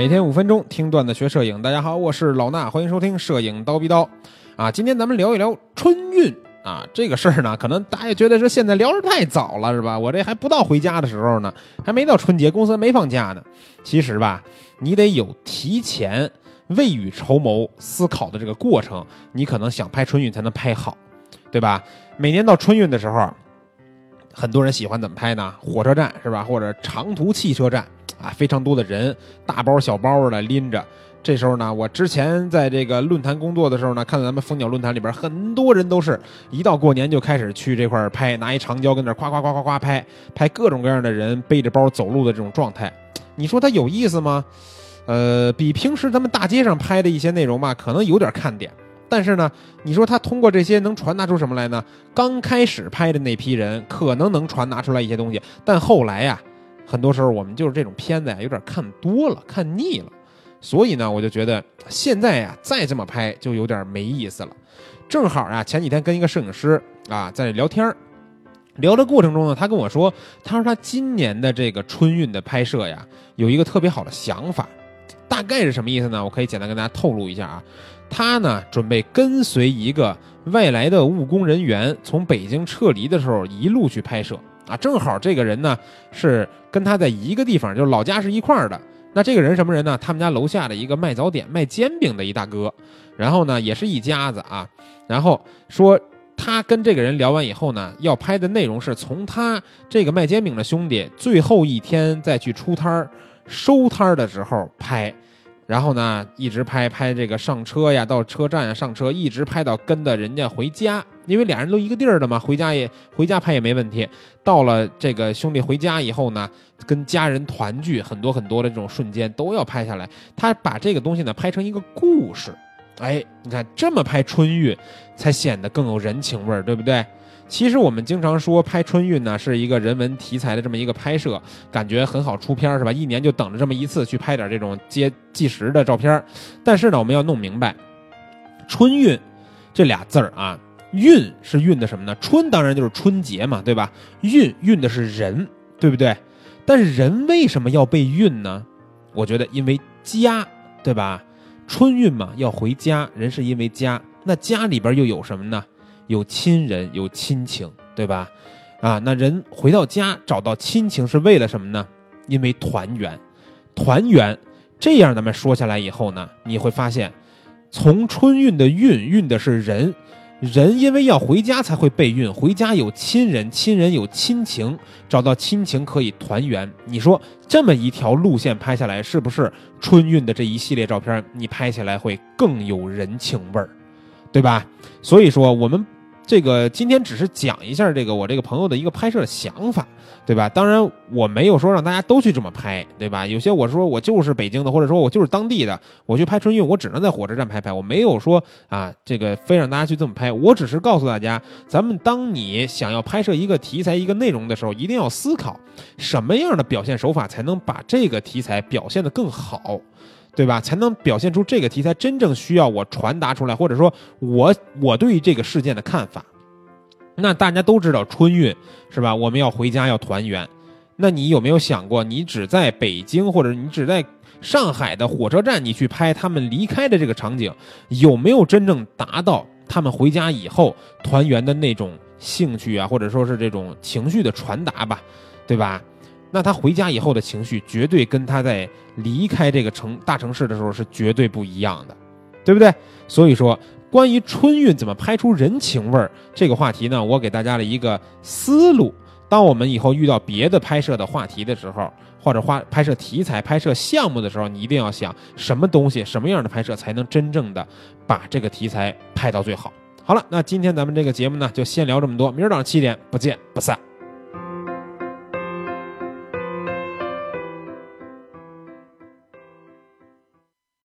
每天五分钟听段子学摄影，大家好，我是老衲，欢迎收听摄影刀逼刀。啊，今天咱们聊一聊春运啊，这个事儿呢，可能大家觉得说现在聊的太早了，是吧？我这还不到回家的时候呢，还没到春节，公司还没放假呢。其实吧，你得有提前未雨绸缪思考的这个过程，你可能想拍春运才能拍好，对吧？每年到春运的时候，很多人喜欢怎么拍呢？火车站是吧？或者长途汽车站啊，非常多的人，大包小包的拎着。这时候呢，我之前在这个论坛工作的时候呢，看到咱们蜂鸟论坛里边很多人都是一到过年就开始去这块拍，拿一长焦跟那夸夸夸夸夸拍，拍各种各样的人背着包走路的这种状态。你说它有意思吗？呃，比平时咱们大街上拍的一些内容吧，可能有点看点。但是呢，你说他通过这些能传达出什么来呢？刚开始拍的那批人可能能传达出来一些东西，但后来呀，很多时候我们就是这种片子呀，有点看多了，看腻了。所以呢，我就觉得现在呀，再这么拍就有点没意思了。正好啊，前几天跟一个摄影师啊在聊天聊的过程中呢，他跟我说，他说他今年的这个春运的拍摄呀，有一个特别好的想法，大概是什么意思呢？我可以简单跟大家透露一下啊，他呢准备跟随一个外来的务工人员从北京撤离的时候一路去拍摄啊，正好这个人呢是跟他在一个地方，就是老家是一块儿的。那这个人什么人呢？他们家楼下的一个卖早点、卖煎饼的一大哥，然后呢，也是一家子啊。然后说他跟这个人聊完以后呢，要拍的内容是从他这个卖煎饼的兄弟最后一天再去出摊儿、收摊儿的时候拍。然后呢，一直拍拍这个上车呀，到车站呀上车，一直拍到跟的人家回家，因为俩人都一个地儿的嘛，回家也回家拍也没问题。到了这个兄弟回家以后呢，跟家人团聚，很多很多的这种瞬间都要拍下来。他把这个东西呢拍成一个故事，哎，你看这么拍春运，才显得更有人情味儿，对不对？其实我们经常说拍春运呢，是一个人文题材的这么一个拍摄，感觉很好出片是吧？一年就等着这么一次去拍点这种接纪实的照片。但是呢，我们要弄明白，春运这俩字儿啊，运是运的什么呢？春当然就是春节嘛，对吧？运运的是人，对不对？但是人为什么要被运呢？我觉得因为家，对吧？春运嘛，要回家，人是因为家。那家里边又有什么呢？有亲人，有亲情，对吧？啊，那人回到家找到亲情是为了什么呢？因为团圆，团圆。这样咱们说下来以后呢，你会发现，从春运的运运的是人，人因为要回家才会备运，回家有亲人，亲人有亲情，找到亲情可以团圆。你说这么一条路线拍下来，是不是春运的这一系列照片你拍起来会更有人情味儿，对吧？所以说我们。这个今天只是讲一下这个我这个朋友的一个拍摄的想法，对吧？当然我没有说让大家都去这么拍，对吧？有些我说我就是北京的，或者说我就是当地的，我去拍春运，我只能在火车站拍拍，我没有说啊这个非让大家去这么拍。我只是告诉大家，咱们当你想要拍摄一个题材、一个内容的时候，一定要思考什么样的表现手法才能把这个题材表现得更好。对吧？才能表现出这个题材真正需要我传达出来，或者说我我对于这个事件的看法。那大家都知道春运是吧？我们要回家要团圆。那你有没有想过，你只在北京或者你只在上海的火车站，你去拍他们离开的这个场景，有没有真正达到他们回家以后团圆的那种兴趣啊，或者说是这种情绪的传达吧？对吧？那他回家以后的情绪，绝对跟他在离开这个城大城市的时候是绝对不一样的，对不对？所以说，关于春运怎么拍出人情味儿这个话题呢，我给大家了一个思路。当我们以后遇到别的拍摄的话题的时候，或者花拍摄题材、拍摄项目的时候，你一定要想什么东西、什么样的拍摄才能真正的把这个题材拍到最好。好了，那今天咱们这个节目呢，就先聊这么多，明儿早上七点不见不散。